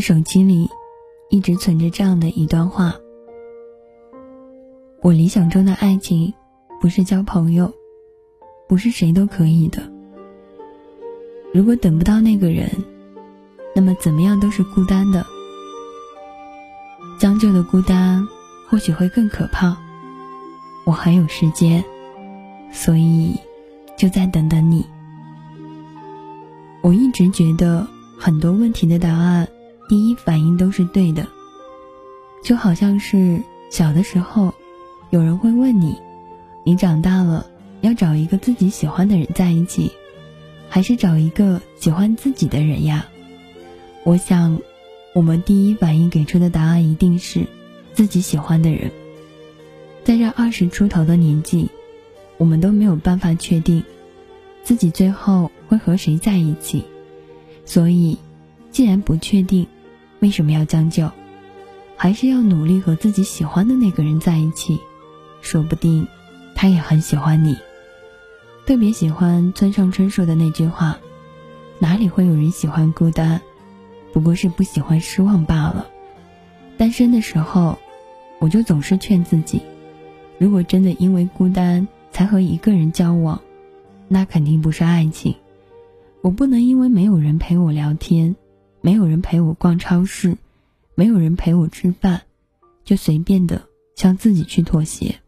手机里一直存着这样的一段话：我理想中的爱情，不是交朋友，不是谁都可以的。如果等不到那个人，那么怎么样都是孤单的。将就的孤单，或许会更可怕。我还有时间，所以就再等等你。我一直觉得很多问题的答案，第一反应都是对的。就好像是小的时候，有人会问你：你长大了要找一个自己喜欢的人在一起，还是找一个喜欢自己的人呀？我想。我们第一反应给出的答案一定是自己喜欢的人。在这二十出头的年纪，我们都没有办法确定自己最后会和谁在一起。所以，既然不确定，为什么要将就？还是要努力和自己喜欢的那个人在一起。说不定，他也很喜欢你。特别喜欢村上春树的那句话：“哪里会有人喜欢孤单？”不过是不喜欢失望罢了。单身的时候，我就总是劝自己：如果真的因为孤单才和一个人交往，那肯定不是爱情。我不能因为没有人陪我聊天，没有人陪我逛超市，没有人陪我吃饭，就随便的向自己去妥协。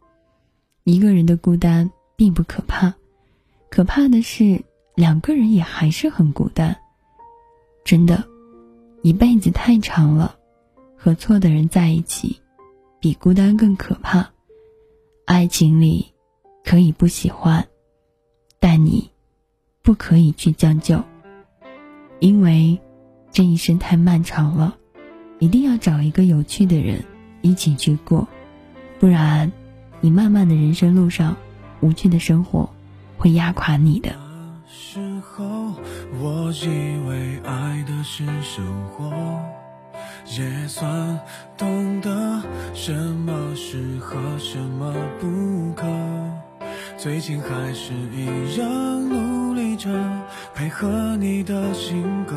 一个人的孤单并不可怕，可怕的是两个人也还是很孤单。真的。一辈子太长了，和错的人在一起，比孤单更可怕。爱情里可以不喜欢，但你不可以去将就，因为这一生太漫长了，一定要找一个有趣的人一起去过，不然你漫漫的人生路上，无趣的生活会压垮你的。我以为爱的是生活，也算懂得什么适合，什么不可。最近还是一样努力着配合你的性格，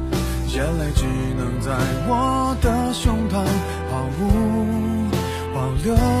眼泪只能在我的胸膛毫无保留。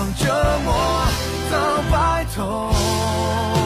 让折磨到白头。